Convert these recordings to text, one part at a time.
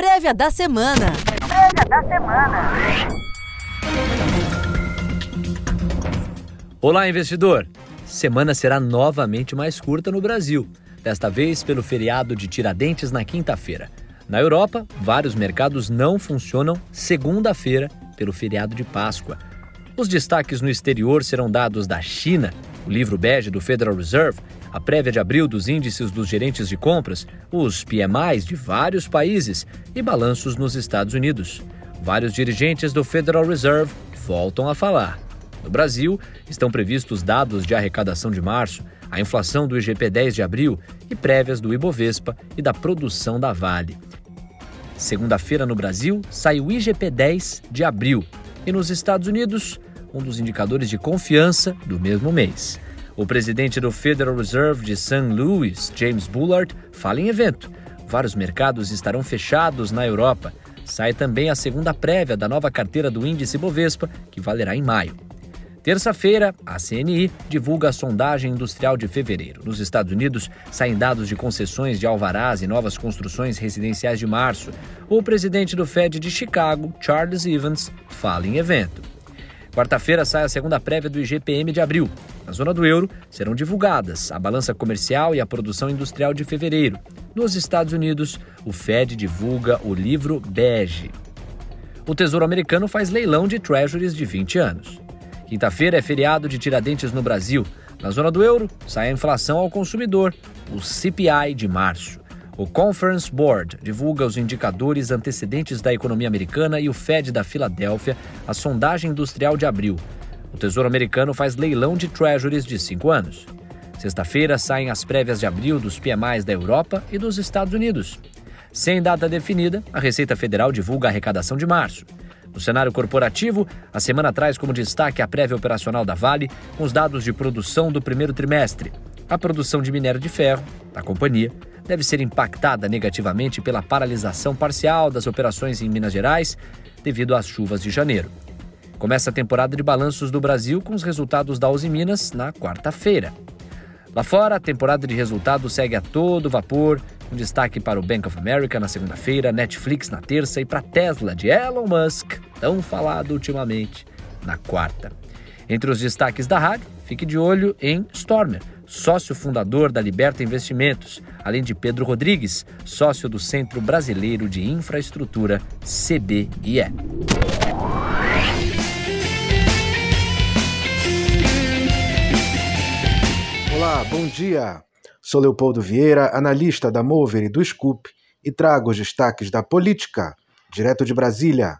Prévia da semana. Prévia da semana. Olá, investidor. Semana será novamente mais curta no Brasil, desta vez pelo feriado de Tiradentes na quinta-feira. Na Europa, vários mercados não funcionam segunda-feira pelo feriado de Páscoa. Os destaques no exterior serão dados da China, o livro bege do Federal Reserve, a prévia de abril dos índices dos gerentes de compras, os PMIs de vários países e balanços nos Estados Unidos. Vários dirigentes do Federal Reserve voltam a falar. No Brasil, estão previstos dados de arrecadação de março, a inflação do IGP-10 de abril e prévias do Ibovespa e da produção da Vale. Segunda-feira no Brasil, sai o IGP-10 de abril e nos Estados Unidos, um dos indicadores de confiança do mesmo mês. O presidente do Federal Reserve de St. Louis, James Bullard, fala em evento. Vários mercados estarão fechados na Europa. Sai também a segunda prévia da nova carteira do índice Bovespa, que valerá em maio. Terça-feira, a CNI divulga a sondagem industrial de fevereiro. Nos Estados Unidos, saem dados de concessões de alvarás e novas construções residenciais de março. O presidente do Fed de Chicago, Charles Evans, fala em evento. Quarta-feira sai a segunda prévia do IGPM de abril. Na zona do euro, serão divulgadas a balança comercial e a produção industrial de fevereiro. Nos Estados Unidos, o Fed divulga o livro bege. O Tesouro Americano faz leilão de treasuries de 20 anos. Quinta-feira é feriado de Tiradentes no Brasil. Na zona do euro, sai a inflação ao consumidor, o CPI de março. O Conference Board divulga os indicadores antecedentes da economia americana e o Fed da Filadélfia, a sondagem industrial de abril. O Tesouro Americano faz leilão de treasuries de cinco anos. Sexta-feira saem as prévias de abril dos PMIs da Europa e dos Estados Unidos. Sem data definida, a Receita Federal divulga a arrecadação de março. No cenário corporativo, a semana traz como destaque a prévia operacional da Vale, com os dados de produção do primeiro trimestre. A produção de minério de ferro, da companhia, deve ser impactada negativamente pela paralisação parcial das operações em Minas Gerais devido às chuvas de janeiro. Começa a temporada de balanços do Brasil com os resultados da Uzi Minas na quarta-feira. Lá fora, a temporada de resultados segue a todo vapor, um destaque para o Bank of America na segunda-feira, Netflix na terça e para a Tesla de Elon Musk, tão falado ultimamente, na quarta. Entre os destaques da rádio, fique de olho em Stormer, sócio fundador da Liberta Investimentos, além de Pedro Rodrigues, sócio do Centro Brasileiro de Infraestrutura, CBIE. Olá, bom dia. Sou Leopoldo Vieira, analista da Mover e do Scoop, e trago os destaques da política, direto de Brasília.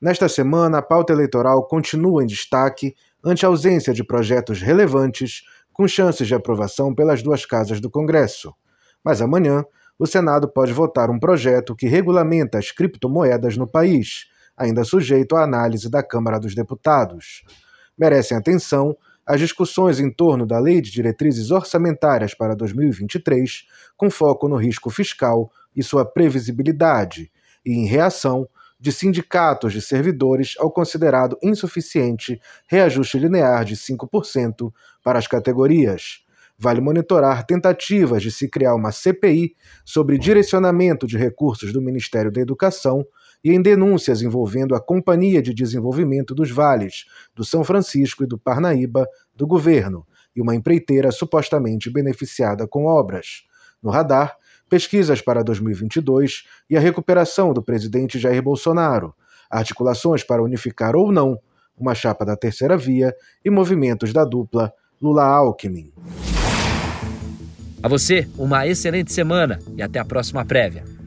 Nesta semana, a pauta eleitoral continua em destaque ante a ausência de projetos relevantes com chances de aprovação pelas duas casas do Congresso. Mas amanhã, o Senado pode votar um projeto que regulamenta as criptomoedas no país, ainda sujeito à análise da Câmara dos Deputados. Merecem atenção as discussões em torno da Lei de Diretrizes Orçamentárias para 2023, com foco no risco fiscal e sua previsibilidade, e em reação de sindicatos de servidores ao considerado insuficiente reajuste linear de 5% para as categorias. Vale monitorar tentativas de se criar uma CPI sobre direcionamento de recursos do Ministério da Educação e em denúncias envolvendo a Companhia de Desenvolvimento dos Vales, do São Francisco e do Parnaíba, do governo, e uma empreiteira supostamente beneficiada com obras. No radar, pesquisas para 2022 e a recuperação do presidente Jair Bolsonaro, articulações para unificar ou não uma chapa da terceira via e movimentos da dupla Lula-Alckmin. A você, uma excelente semana e até a próxima prévia.